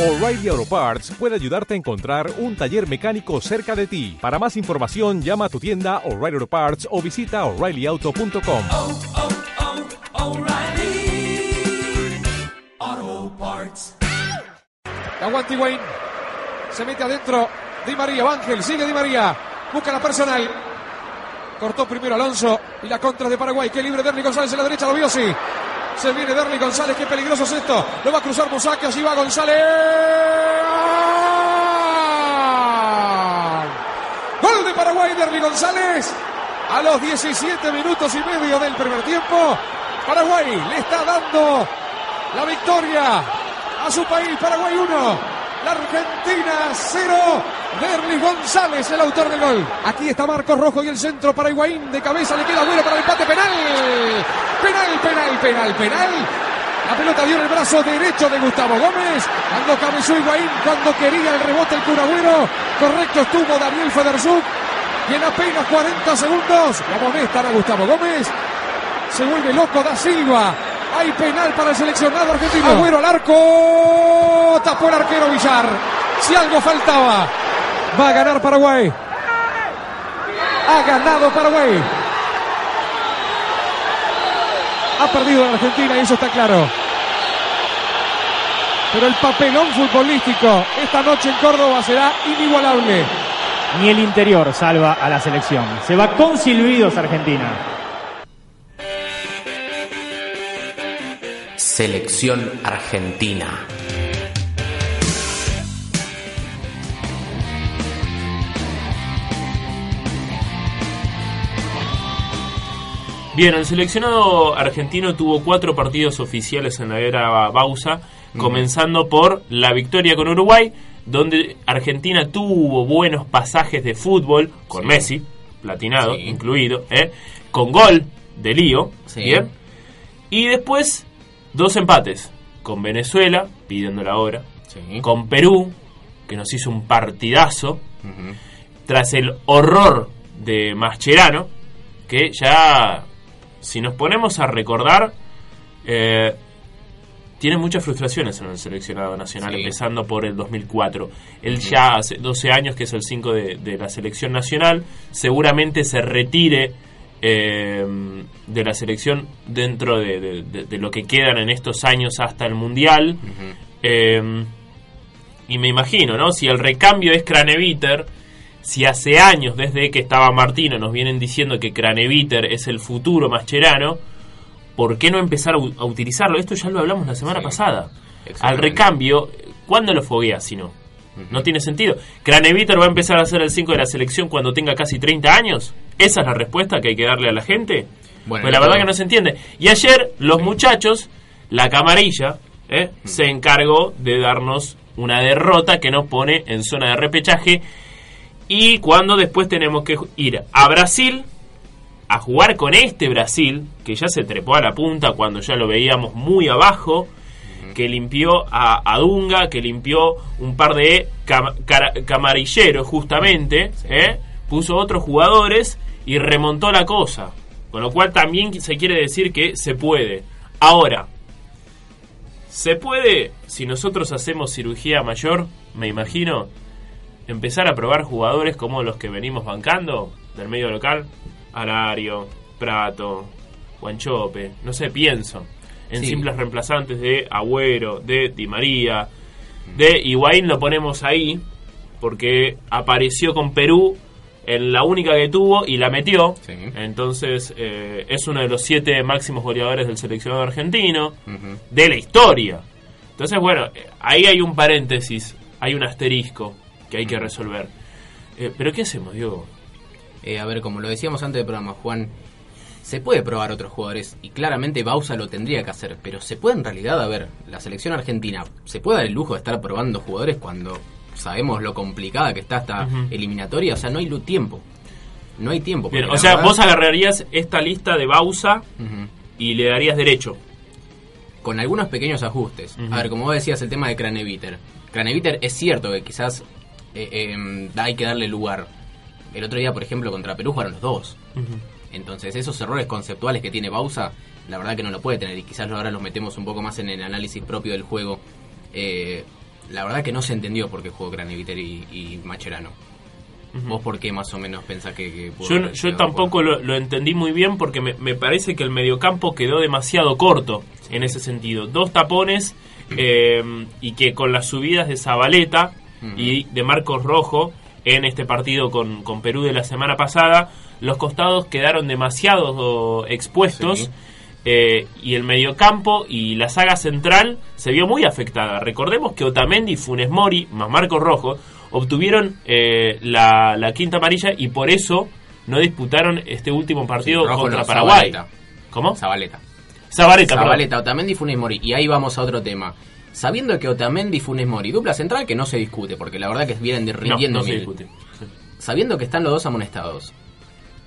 O'Reilly Auto Parts puede ayudarte a encontrar un taller mecánico cerca de ti. Para más información, llama a tu tienda O'Reilly Auto Parts o visita oreillyauto.com. oh, oh. Aguante Higuaín. Se mete adentro. Di María, Ángel, sigue Di María. Busca la personal. Cortó primero Alonso y la contra de Paraguay. Qué libre Derli González en la derecha, lo vio sí. Se viene Derli González, qué peligroso es esto. Lo va a cruzar Musaque, allí va González. Gol de Paraguay, Derli González. A los 17 minutos y medio del primer tiempo, Paraguay le está dando la victoria a su país. Paraguay 1, la Argentina 0. Derli González, el autor del gol. Aquí está Marcos Rojo y el centro para Higuaín. De cabeza le queda bueno para el empate penal. Penal, penal, penal, penal. La pelota dio en el brazo derecho de Gustavo Gómez. Cuando cabezó Higuaín, cuando quería el rebote el Curagüero. Correcto estuvo Daniel Federzuk. Y en apenas 40 segundos, la molestan a Gustavo Gómez. Se vuelve loco da Silva. Hay penal para el seleccionado argentino. Agüero al arco. Tapó el arquero Villar. Si algo faltaba. Va a ganar Paraguay. Ha ganado Paraguay. Ha perdido la Argentina y eso está claro. Pero el papelón futbolístico esta noche en Córdoba será inigualable. Ni el interior salva a la selección. Se va con silbidos Argentina. Selección Argentina. Bien, el seleccionado argentino tuvo cuatro partidos oficiales en la era Bausa, comenzando por la victoria con Uruguay, donde Argentina tuvo buenos pasajes de fútbol, con Messi, platinado, Sí. incluido, ¿eh? con gol de Lío, Sí. ¿bien? y después dos empates, con Venezuela, pidiendo la hora, con Perú, que nos hizo un partidazo, tras el horror de Mascherano, que ya, si nos ponemos a recordar, eh, tiene muchas frustraciones en el seleccionado nacional, Sí. empezando por el 2004. Él ya hace 12 años, que es el 5 de, de la selección nacional, seguramente se retire eh, de la selección dentro de, de- de- de lo que quedan en estos años hasta el Mundial. Eh, y me imagino, ¿no? Si el recambio es Craneviter, si hace años desde que estaba Martino nos vienen diciendo que Craneviter es el futuro Mascherano, ¿por qué no empezar a, utilizarlo? Esto ya lo hablamos la semana Sí, pasada. Al recambio, ¿cuándo lo foguea si no? No tiene sentido. ¿Craneviter va a empezar a ser el 5 de la selección cuando tenga casi 30 años? ¿Esa es la respuesta que hay que darle a la gente? Bueno, pues la verdad que no se entiende. Y ayer los muchachos, la camarilla, ¿eh? se encargó de darnos una derrota que nos pone en zona de repechaje. Y cuando después tenemos que ir a Brasil a jugar con este Brasil, que ya se trepó a la punta cuando ya lo veíamos muy abajo, que limpió a, a Dunga, que limpió un par de cam- cara- camarilleros justamente, ¿eh? puso otros jugadores y remontó la cosa. Con lo cual también se quiere decir que se puede. Ahora, se puede, si nosotros hacemos cirugía mayor, me imagino, empezar a probar jugadores como los que venimos bancando del medio local, Alario, Prato, Guanchope, no sé, pienso en Sí. simples reemplazantes de Agüero, de Di María, de Higuaín lo ponemos ahí porque apareció con Perú en la única que tuvo y la metió. Sí. Entonces eh, es uno de los siete máximos goleadores del seleccionado argentino de la historia. Entonces, bueno, eh, ahí hay un paréntesis, hay un asterisco que hay que resolver. Eh, Pero ¿qué hacemos, Diego? Eh, a ver, como lo decíamos antes del programa, Juan, se puede probar otros jugadores y claramente Bausa lo tendría que hacer, pero se puede en realidad, a ver, la selección argentina, ¿se puede dar el lujo de estar probando jugadores cuando sabemos lo complicada que está esta eliminatoria? O sea, no hay tiempo. No hay tiempo. Bien, o sea, verdad- vos agarrarías esta lista de Bausa y le darías derecho. con algunos pequeños ajustes. A ver, como vos decías, el tema de Craneviter. Craneviter es cierto que quizás eh, eh, hay que darle lugar. El otro día, por ejemplo, contra Perú jugaron los dos. Entonces, esos errores conceptuales que tiene Bausa, la verdad que no lo puede tener. Y quizás ahora los metemos un poco más en el análisis propio del juego. Eh, la verdad que no se entendió por qué jugó Craneviter y, y Macherano. ¿Vos por qué más o menos pensás que, que pudo Yo, yo tampoco lo entendí muy bien porque me, me parece que el mediocampo quedó demasiado corto en ese sentido. Dos tapones eh, y que con las subidas de Zabaleta y de Marcos Rojo en este partido con, con Perú de la semana pasada, los costados quedaron demasiado expuestos. Sí. eh, y el mediocampo y la saga central se vio muy afectada. Recordemos que Otamendi, Funes Mori, más Marcos Rojo, obtuvieron eh, la, la quinta amarilla y por eso no disputaron este último partido Sí, contra no, Paraguay. Zabaleta. ¿Cómo? Zabaleta. Zabaleta. Zabaleta, Otamendi, Funes Mori. Y ahí vamos a otro tema. Sabiendo que Otamendi, Funes Mori, dupla central que no se discute, porque la verdad que vienen No, rindiendo no se discute. Sabiendo que están los dos amonestados,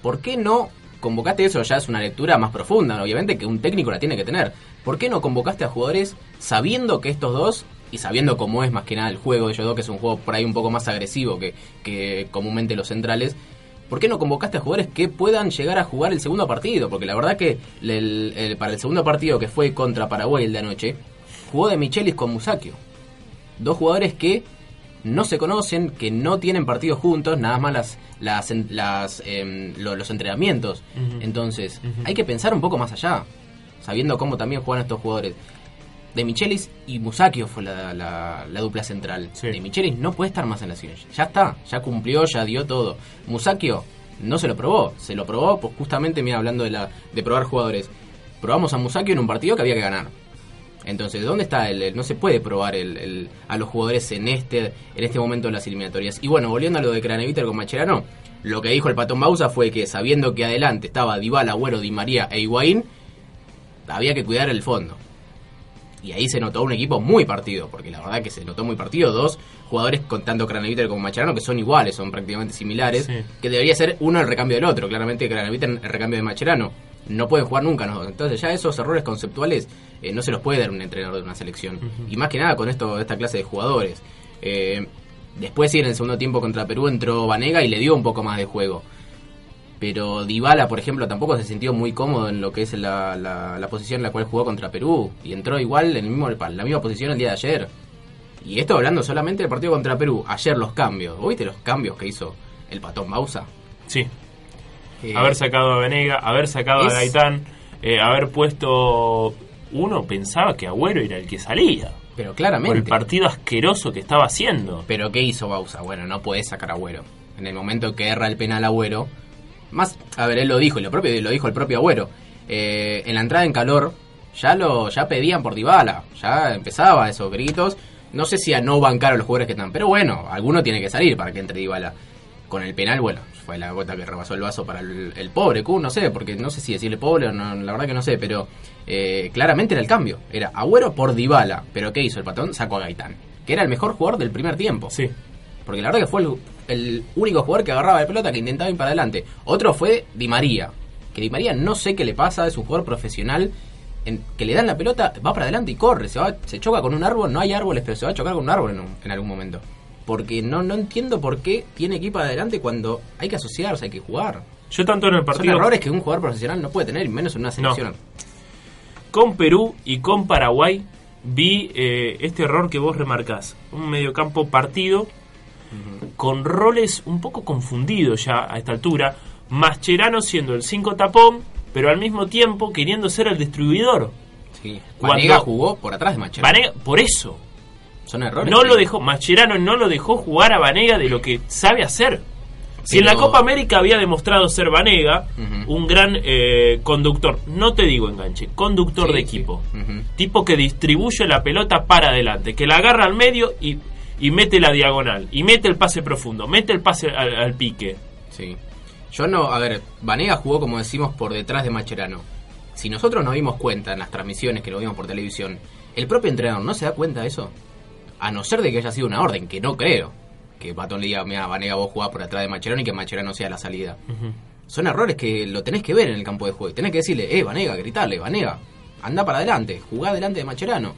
¿por qué no convocaste eso? Ya es una lectura más profunda, obviamente, que un técnico la tiene que tener. ¿Por qué no convocaste a jugadores sabiendo que estos dos, y sabiendo cómo es más que nada el juego de ellos dos, que es un juego por ahí un poco más agresivo que, que comúnmente los centrales, ¿por qué no convocaste a jugadores que puedan llegar a jugar el segundo partido? Porque la verdad que el- el- para el segundo partido que fue contra Paraguay el de anoche, jugó de Michelis con Musacchio dos jugadores que no se conocen, que no tienen partidos juntos, nada más las, las, las, em, lo- los entrenamientos. Entonces, hay que pensar un poco más allá, sabiendo cómo también juegan estos jugadores. De Michelis y Musacchio fue la, la- la dupla central. Sí. De Michelis no puede estar más en la selección. Ya está, ya cumplió, ya dio todo. Musacchio no se lo probó, se lo probó, pues justamente, mira, hablando de, la, de probar jugadores. Probamos a Musacchio en un partido que había que ganar. Entonces, ¿dónde está el, el- no se puede probar el, el- a los jugadores en este en este momento de las eliminatorias? Y bueno, volviendo a lo de Craneviter con Macherano, lo que dijo el Patón Bausa fue que sabiendo que adelante estaba Dybala, Agüero, Di María e Higuaín, había que cuidar el fondo. Y ahí se notó un equipo muy partido, porque la verdad que se notó muy partido. Dos jugadores con tanto Craneviter como Macherano que son iguales, son prácticamente similares. Sí. Que debería ser uno el recambio del otro. Claramente Craneviter el recambio de Macherano. No pueden jugar nunca los dos. Entonces ya esos errores conceptuales eh, no se los puede dar un entrenador de una selección. Y más que nada con esto esta clase de jugadores. Eh, después sí, en el segundo tiempo contra Perú entró Vanega y le dio un poco más de juego. Pero Dybala, por ejemplo, tampoco se sintió muy cómodo en lo que es la, la- la posición en la cual jugó contra Perú. Y entró igual en el mismo, la misma posición el día de ayer. Y esto hablando solamente del partido contra Perú. Ayer los cambios. ¿Vos viste los cambios que hizo el patón Bausa? Sí. Eh, haber sacado a Venega, haber sacado es- a Gaitán, eh, haber puesto... Uno pensaba que Agüero era el que salía. pero Por claramente. el partido asqueroso que estaba haciendo. Pero ¿qué hizo Bausa? Bueno, no puede sacar a Agüero. En el momento que erra el penal Agüero. Más, a ver, él lo dijo, y lo, propio, lo dijo el propio Agüero. Eh, en la entrada en calor, ya lo ya pedían por Dybala. Ya empezaba esos gritos. No sé si a no bancar a los jugadores que están. Pero bueno, alguno tiene que salir para que entre Dybala. Con el penal, bueno, fue la gota que rebasó el vaso para el, el pobre Q, no sé, porque no sé si decirle pobre o no, la verdad que no sé, pero eh, claramente era el cambio. Era Agüero por Dybala. Pero ¿qué hizo el patón? Sacó a Gaitán, que era el mejor jugador del primer tiempo. Sí. Porque la verdad que fue el, el único jugador que agarraba la pelota, que intentaba ir para adelante. Otro fue Di María. Que Di María no sé qué le pasa, es un jugador profesional. En, que le dan la pelota, va para adelante y corre. Se, va, se choca con un árbol, no hay árboles, pero se va a chocar con un árbol en, un- en algún momento. Porque no, no entiendo por qué tiene que ir para adelante cuando hay que asociarse, hay que jugar. Yo tanto en el Son partido errores que un jugador profesional no puede tener, y menos en una selección. con Perú y con Paraguay vi eh, este error que vos remarcás. Un mediocampo partido con roles un poco confundidos ya a esta altura. Mascherano siendo el 5 tapón, pero al mismo tiempo queriendo ser el distribuidor. Sí. Cuando- Vanega jugó por atrás de. Vanega, por eso. Son errores. No lo dejó, Mascherano no lo dejó jugar a Vanega de lo que sabe hacer. Si en la Copa América había demostrado ser Vanega, un gran eh, conductor, no te digo enganche, conductor Sí, de sí. equipo. Tipo que distribuye la pelota para adelante, que la agarra al medio y, y mete la diagonal, y mete el pase profundo, mete el pase al, al pique. Sí. Yo no, a ver, Vanega jugó como decimos por detrás de Macherano. Si nosotros nos dimos cuenta en las transmisiones que lo vimos por televisión, el propio entrenador no se da cuenta de eso. A no ser de que haya sido una orden, que no creo. Que Batón le diga, mira, Vanega vos jugás por detrás de Macherano y que Macherano sea la salida. Son errores que lo tenés que ver en el campo de juego. y Tenés que decirle, eh, Vanega, gritarle, Vanega, anda para adelante, jugá delante de Macherano.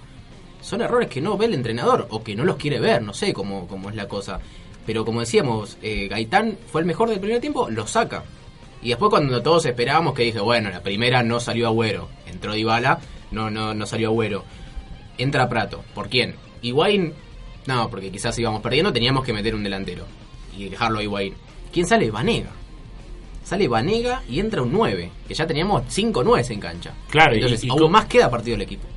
Son errores que no ve el entrenador o que no los quiere ver, no sé cómo, cómo es la cosa. Pero como decíamos, eh, Gaitán fue el mejor del primer tiempo, lo saca. Y después cuando todos esperábamos que dije, bueno, la primera no salió Agüero, entró Dybala, no, no, no salió Agüero. Entra Prato, ¿por quién? Higuaín No, porque quizás íbamos perdiendo, teníamos que meter un delantero y dejarlo a Higuaín. ¿Quién sale? Vanega. Sale Vanega y entra un 9, que ya teníamos 5 9 en cancha. Claro, Entonces, y aún con- más queda partido el equipo.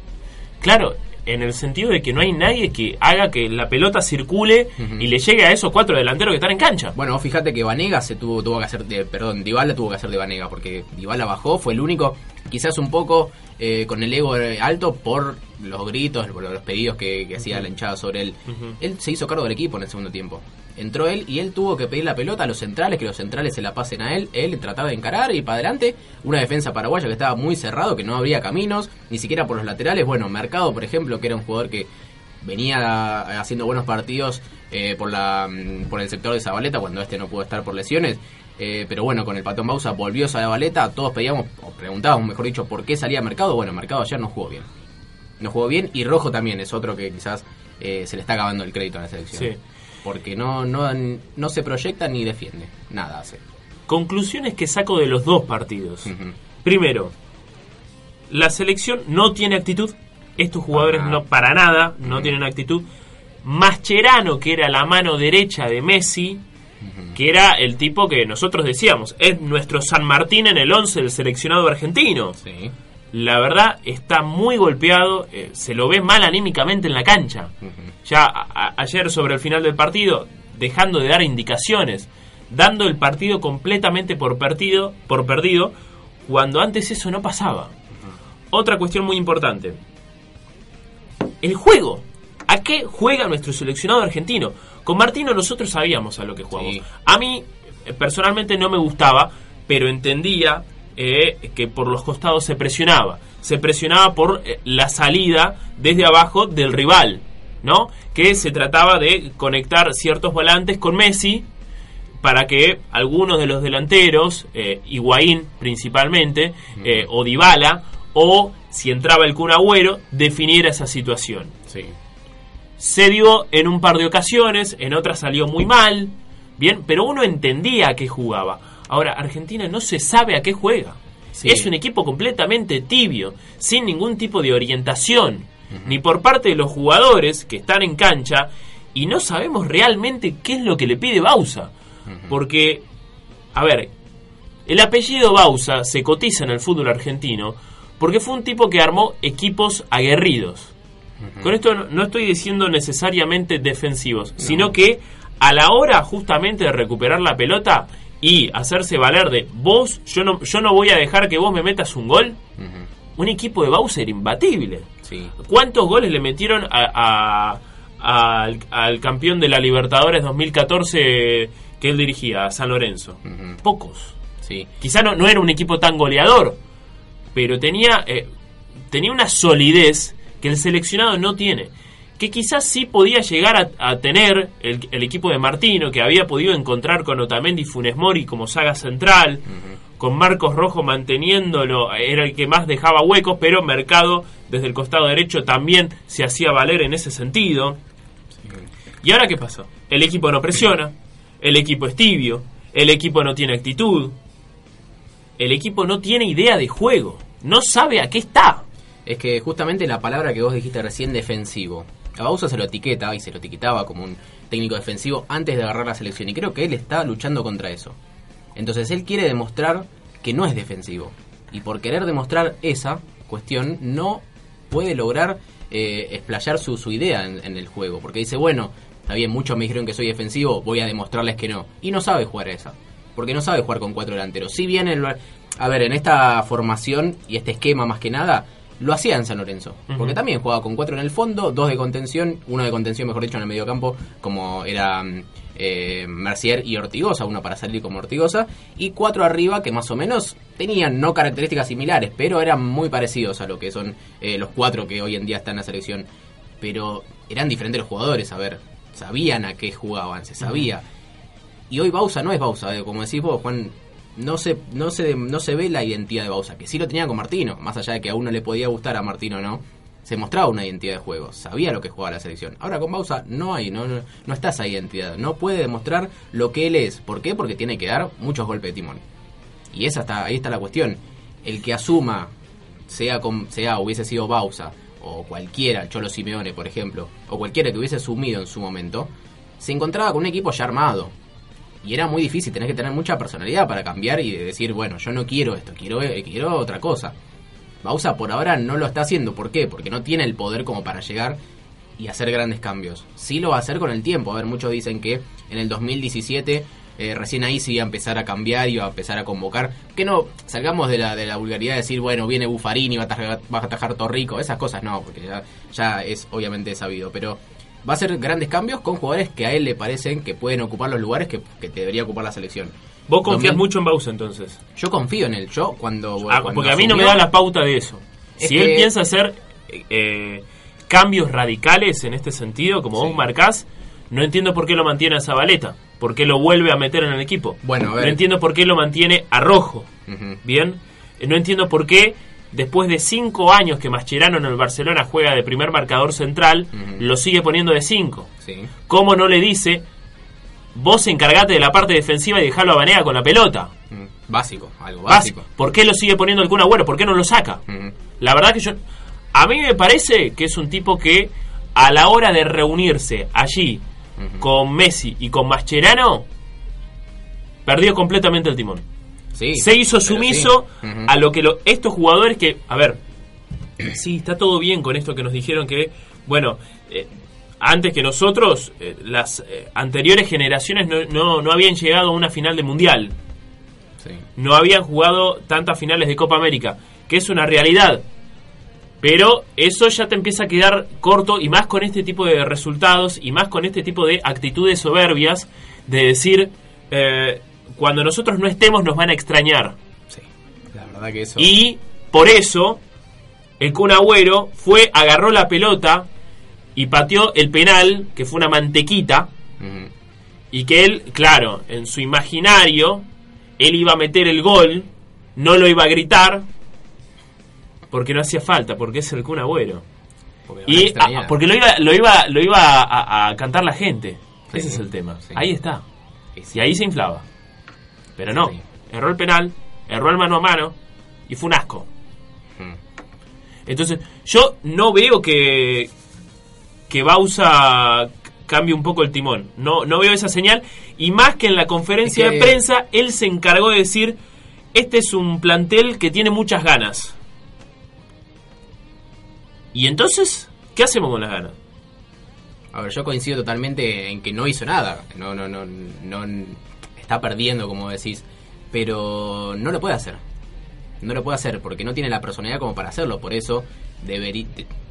Claro, en el sentido de que no hay nadie que haga que la pelota circule y le llegue a esos cuatro delanteros que están en cancha. Bueno, vos fíjate que Vanega se tuvo, tuvo que hacer de, perdón, Dybala tuvo que hacer de Vanega, porque Dybala bajó, fue el único, quizás un poco eh, con el ego eh, alto por los gritos, los pedidos que, que hacía la hinchada sobre él. Él se hizo cargo del equipo en el segundo tiempo. Entró él y él tuvo que pedir la pelota a los centrales, que los centrales se la pasen a él. Él trataba de encarar y para adelante. Una defensa paraguaya que estaba muy cerrado, que no habría caminos, ni siquiera por los laterales. Bueno, Mercado, por ejemplo, que era un jugador que venía haciendo buenos partidos eh, por la mm, por el sector de Zabaleta cuando este no pudo estar por lesiones. Eh, pero bueno, con el Patón Bausa volvió Zabaleta, todos pedíamos, o preguntábamos, mejor dicho, por qué salía Mercado. Bueno, Mercado ayer no jugó bien. No jugó bien y Rojo también es otro que quizás eh, se le está acabando el crédito a la selección. Sí. Porque no, no, no se proyecta ni defiende. Nada hace. Conclusiones que saco de los dos partidos. Primero, la selección no tiene actitud. Estos jugadores Para no para nada no tienen actitud. Mascherano, que era la mano derecha de Messi, que era el tipo que nosotros decíamos, es nuestro San Martín en el 11 del seleccionado argentino. Sí. La verdad está muy golpeado, eh, se lo ve mal anímicamente en la cancha. Ya a- ayer sobre el final del partido, dejando de dar indicaciones, dando el partido completamente por perdido, por perdido, cuando antes eso no pasaba. Otra cuestión muy importante. El juego. ¿A qué juega nuestro seleccionado argentino? Con Martino nosotros sabíamos a lo que jugamos. Sí. A mí, eh, personalmente, no me gustaba, pero entendía eh, que por los costados se presionaba. Se presionaba por eh, la salida desde abajo del rival, ¿no? Que se trataba de conectar ciertos volantes con Messi para que algunos de los delanteros, eh, Higuaín principalmente, eh, o Dybala, o si entraba el Kun Agüero, definiera esa situación. Sí. Se dio en un par de ocasiones, en otras salió muy mal, bien, pero uno entendía a qué jugaba. Ahora, Argentina no se sabe a qué juega. Sí. Es un equipo completamente tibio, sin ningún tipo de orientación, ni por parte de los jugadores que están en cancha, y no sabemos realmente qué es lo que le pide Bausa. Porque, a ver, el apellido Bausa se cotiza en el fútbol argentino porque fue un tipo que armó equipos aguerridos. Con esto no, no estoy diciendo necesariamente defensivos, sino que a la hora justamente de recuperar la pelota y hacerse valer de vos, yo no, yo no voy a dejar que vos me metas un gol, un equipo de Bausa era imbatible. Sí. ¿Cuántos goles le metieron a- a- al, al campeón de la Libertadores 2014 que él dirigía, a San Lorenzo? Pocos. Sí. Quizá no, no era un equipo tan goleador, pero tenía, eh, tenía una solidez que el seleccionado no tiene. Que quizás sí podía llegar a, a tener el, el equipo de Martino, que había podido encontrar con Otamendi y Funes Mori como saga central, con Marcos Rojo manteniéndolo, era el que más dejaba huecos, pero Mercado desde el costado derecho también se hacía valer en ese sentido. ¿Y ahora qué pasó? El equipo no presiona, el equipo es tibio, el equipo no tiene actitud, el equipo no tiene idea de juego, no sabe a qué está. Es que justamente la palabra que vos dijiste recién, defensivo. A Bausa se lo etiqueta y se lo etiquetaba como un técnico defensivo antes de agarrar la selección. Y creo que él está luchando contra eso. Entonces él quiere demostrar que no es defensivo. Y por querer demostrar esa cuestión, no puede lograr eh, explayar su, idea en, en el juego. Porque dice, bueno, está bien, muchos me dijeron que soy defensivo, voy a demostrarles que no. Y no sabe jugar a esa. Porque no sabe jugar con cuatro delanteros. Si bien, el, a ver, en esta formación y este esquema más que nada, lo hacía en San Lorenzo. Porque también jugaba con cuatro en el fondo, dos de contención, uno de contención, mejor dicho, en el medio campo, como era eh, Mercier y Ortigosa, uno para salir como Ortigosa, y cuatro arriba que más o menos tenían no características similares, pero eran muy parecidos a lo que son eh, los cuatro que hoy en día están en la selección. Pero eran diferentes los jugadores, a ver, sabían a qué jugaban, se sabía. Y hoy Bausa no es Bausa, eh, como decís vos, Juan, no se, no se, no se ve la identidad de Bausa, que sí lo tenía con Martino, más allá de que a uno le podía gustar a Martino no, se mostraba una identidad de juego, sabía lo que jugaba la selección. Ahora con Bausa no hay, no, no, no está esa identidad, no puede demostrar lo que él es. ¿Por qué? Porque tiene que dar muchos golpes de timón. Y esa está, ahí está la cuestión. El que asuma, sea, con, sea hubiese sido Bausa o cualquiera, Cholo Simeone, por ejemplo, o cualquiera que hubiese sumido en su momento, se encontraba con un equipo ya armado. Y era muy difícil, tenés que tener mucha personalidad para cambiar y decir, bueno, yo no quiero esto, quiero, eh, quiero otra cosa. Bausa por ahora no lo está haciendo, ¿por qué? Porque no tiene el poder como para llegar y hacer grandes cambios. Sí lo va a hacer con el tiempo. A ver, muchos dicen que en el 2017 eh, recién ahí sí iba a empezar a cambiar y iba a empezar a convocar. Que no salgamos de la, de la vulgaridad de decir, bueno, viene Buffarini, va a atajar, va a atajar Torrico. Esas cosas no, porque ya, ya es obviamente sabido. Pero va a hacer grandes cambios con jugadores que a él le parecen que pueden ocupar los lugares que, que debería ocupar la selección. Vos confías 2000 mucho en Bausa entonces. Yo confío en él. Yo cuando... Ah, cuando porque a mí no me da la pauta de eso. Es Si que- él piensa hacer eh, cambios radicales en este sentido, como Sí. vos marcás, no entiendo por qué lo mantiene a Zabaleta. ¿Por qué lo vuelve a meter en el equipo? Bueno, a ver. No entiendo por qué lo mantiene a Rojo. Bien. No entiendo por qué, después de cinco años que Mascherano en el Barcelona juega de primer marcador central, lo sigue poniendo de cinco. Sí. ¿Cómo no le dice, vos encargate de la parte defensiva y dejalo a Banega con la pelota? Mm, Básico, algo Básico. básico. ¿Por qué lo sigue poniendo el Kun Agüero? ¿Por qué no lo saca? La verdad que yo... A mí me parece que es un tipo que a la hora de reunirse allí con Messi y con Mascherano, perdió completamente el timón. Sí, Se hizo sumiso sí. A lo que lo- estos jugadores que... A ver, sí, está todo bien con esto que nos dijeron que, bueno, eh, antes que nosotros, eh, las eh, anteriores generaciones no, no, no habían llegado a una final de mundial Sí. no habían jugado tantas finales de Copa América, que es una realidad. Pero eso ya te empieza a quedar corto y más con este tipo de resultados y más con este tipo de actitudes soberbias de decir, eh, cuando nosotros no estemos nos van a extrañar. Sí. La verdad que eso... Y por eso el Kun Agüero fue, agarró la pelota y pateó el penal, que fue una mantequita, y que él, claro, en su imaginario, él iba a meter el gol, no lo iba a gritar, porque no hacía falta, porque es el Kun Agüero. Porque a Y ah, porque lo iba, lo iba, lo iba a, a cantar la gente. Sí, Ese es el tema. sí. Ahí está. Y ahí se inflaba. Pero no, erró el penal, erró el mano a mano y fue un asco. Ujú. Entonces, yo no veo que, que Bausa cambie un poco el timón. No, no veo esa señal. Y más que en la conferencia Es que- de prensa, él se encargó de decir, este es un plantel que tiene muchas ganas. Y entonces, ¿qué hacemos con las ganas? A ver, yo coincido totalmente en que no hizo nada. No, no, no, no está perdiendo, como decís. Pero no lo puede hacer. No lo puede hacer porque no tiene la personalidad como para hacerlo. Por eso debería,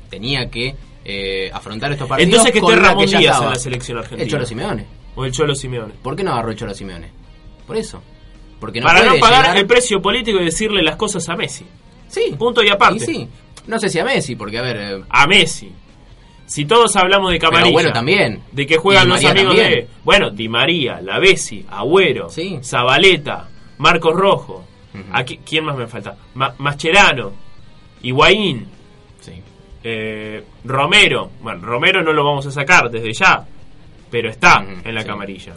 tenía que eh, afrontar estos partidos. Entonces que esté Ramón Díaz estaba. en la selección argentina. El Cholo Simeone. O el Cholo Simeone. ¿Por qué no agarró el Cholo Simeone? Por eso. Porque no Para no pagar llegar- el precio político y decirle las cosas a Messi. Sí. Punto y aparte. Y sí. No sé si a Messi, porque a ver. eh, A Messi. Si todos hablamos de Camarilla, Pero bueno, también. de que juegan los amigos también. de. Bueno, Di María, Lavesi, Agüero, Sí. Zabaleta, Marcos Rojo. Ujú. Aquí, ¿Quién más me falta? Ma- Mascherano, Higuaín, Sí. eh, Romero. Bueno, Romero no lo vamos a sacar desde ya, pero está Ujú, en la sí. camarilla.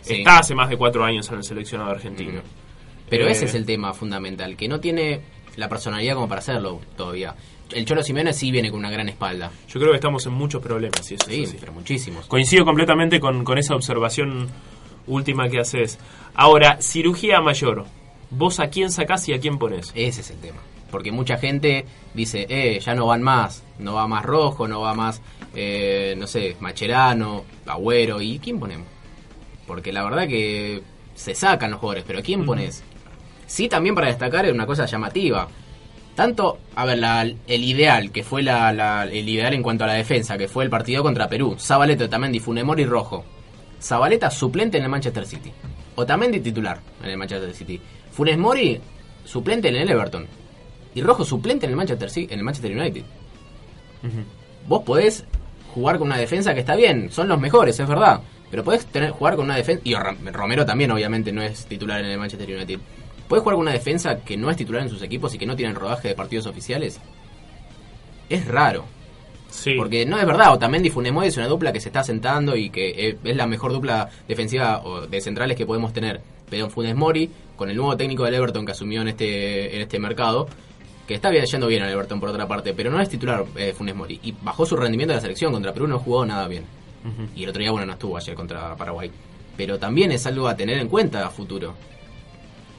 Sí. Está hace más de cuatro años en el seleccionado argentino. Pero Eh, ese es el tema fundamental, que no tiene la personalidad como para hacerlo todavía. El Cholo Simeone sí viene con una gran espalda. Yo creo que estamos en muchos problemas. Y eso Sí, es pero muchísimos. Coincido completamente con, con esa observación última que haces. Ahora, cirugía mayor. ¿Vos a quién sacás y a quién pones? Ese es el tema. Porque mucha gente dice, eh, ya no van más. No va más Rojo, no va más, eh, no sé, Macherano, Agüero. ¿Y quién ponemos? Porque la verdad que se sacan los jugadores, pero ¿quién pones? Sí, también para destacar es una cosa llamativa. Tanto, a ver, la- el ideal, que fue la, la- el ideal en cuanto a la defensa, que fue el partido contra Perú. Zabaleta, Otamendi, Funemori, Rojo. Zabaleta suplente en el Manchester City. Otamendi titular en el Manchester City. Funes Mori suplente en el Everton. Y Rojo suplente en el Manchester, en el Manchester United. Vos podés jugar con una defensa que está bien, son los mejores, es verdad. Pero podés tener, jugar con una defensa. Y Rom- Romero también, obviamente, no es titular en el Manchester United. ¿Puedes jugar con una defensa que no es titular en sus equipos y que no tienen rodaje de partidos oficiales? Es raro. Sí. Porque no es verdad, Otamendi y Funes Mori es una dupla que se está sentando y que eh, es la mejor dupla defensiva o de centrales que podemos tener. Pero Funes Mori, con el nuevo técnico del Everton que asumió en este, en este mercado, que está bien- yendo bien a Everton por otra parte, pero no es titular eh, Funes Mori. Y bajó su rendimiento de la selección contra Perú, no jugó nada bien. Y el otro día, bueno, no estuvo ayer contra Paraguay. Pero también es algo a tener en cuenta a futuro.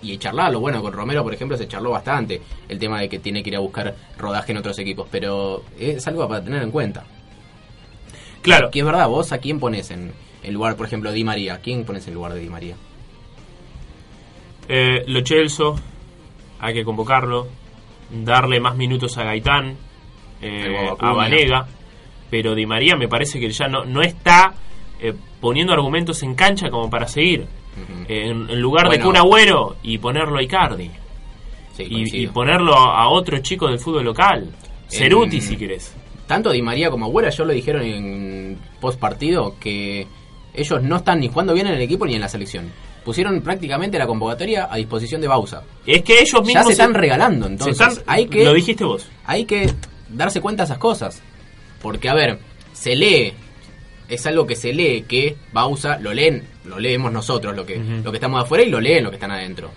Y charlarlo, bueno, con Romero, por ejemplo, se charló bastante el tema de que tiene que ir a buscar rodaje en otros equipos, pero es algo para tener en cuenta. Claro, Que es verdad, vos a quién pones en, en lugar, por ejemplo, Di María. ¿Quién pones en lugar de Di María? eh, Lo Celso, hay que convocarlo, darle más minutos a Gaitán, eh, El a. Vanega, pero Di María me parece que ya no, no está eh, poniendo argumentos en cancha como para seguir. En, en lugar de Bueno. Kun Agüero y ponerlo a Icardi. Sí, y, ponerlo a, a otro chico del fútbol local. Ceruti, si querés. Tanto Di María como Agüero ya lo dijeron en post partido que ellos no están ni jugando bien en el equipo ni en la selección. Pusieron prácticamente la convocatoria a disposición de Bausa. Es que ellos Ya mismos se están regalando, entonces. se están- hay que Lo dijiste vos. hay que darse cuenta de esas cosas. Porque, a ver, se lee, es algo que se lee que Bausa lo leen, lo leemos nosotros, lo que, lo que estamos afuera y lo leen los que están adentro.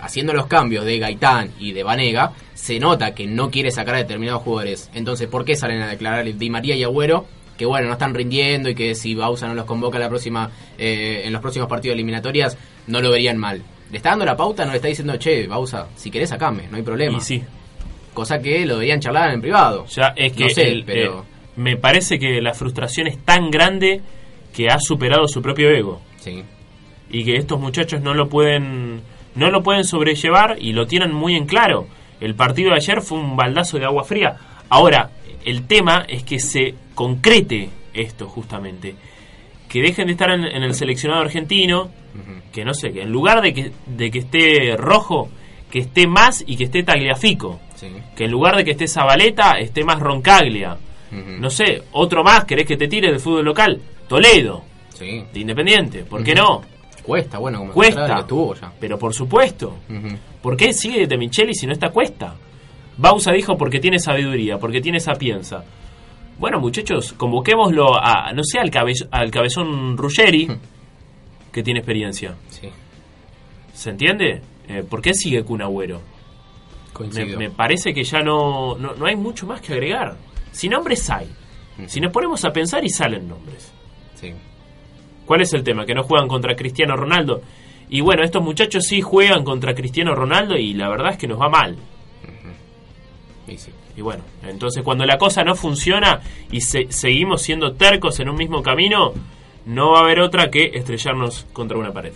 Haciendo los cambios de Gaitán y de Vanega, se nota que no quiere sacar a determinados jugadores. Entonces, ¿por qué salen a declarar Di María y Agüero? Que bueno, no están rindiendo y que si Bausa no los convoca la próxima, eh, en los próximos partidos eliminatorias, no lo verían mal. Le está dando la pauta, no le está diciendo, che, Bausa, si querés sacame, no hay problema. Y sí, Cosa que lo deberían charlar en privado. ya es que No sé, el- pero- eh, me parece que la frustración es tan grande que ha superado su propio ego Sí. y que estos muchachos no lo pueden no lo pueden sobrellevar y lo tienen muy en claro. El partido de ayer fue un baldazo de agua fría. Ahora, el tema es que se concrete esto justamente. Que dejen de estar en, en el seleccionado argentino, que no sé, que en lugar de que, de que esté rojo, que esté más y que esté tagliafico. Sí. Que en lugar de que esté Zabaleta, esté más Roncaglia. No sé, otro más, ¿querés que te tire del fútbol local? Toledo, Sí. de Independiente, ¿por qué no? Cuesta, bueno, como Cuesta. estuvo ya. Pero por supuesto. ¿Por qué sigue de Micheli si no está Cuesta? Bausa dijo porque tiene sabiduría, porque tiene sapienza. Bueno, muchachos, convoquémoslo a, no sé, al, cabe- al cabezón Ruggeri, que tiene experiencia. Sí. ¿Se entiende? Eh, ¿Por qué sigue Kun Agüero? Me, me parece que ya no, no, no hay mucho más que agregar. Si nombres hay. Si nos ponemos a pensar y salen nombres. Sí. ¿Cuál es el tema? Que no juegan contra Cristiano Ronaldo. Y bueno, estos muchachos sí juegan contra Cristiano Ronaldo y la verdad es que nos va mal. Y sí. Y bueno, entonces cuando la cosa no funciona y se- seguimos siendo tercos en un mismo camino, no va a haber otra que estrellarnos contra una pared.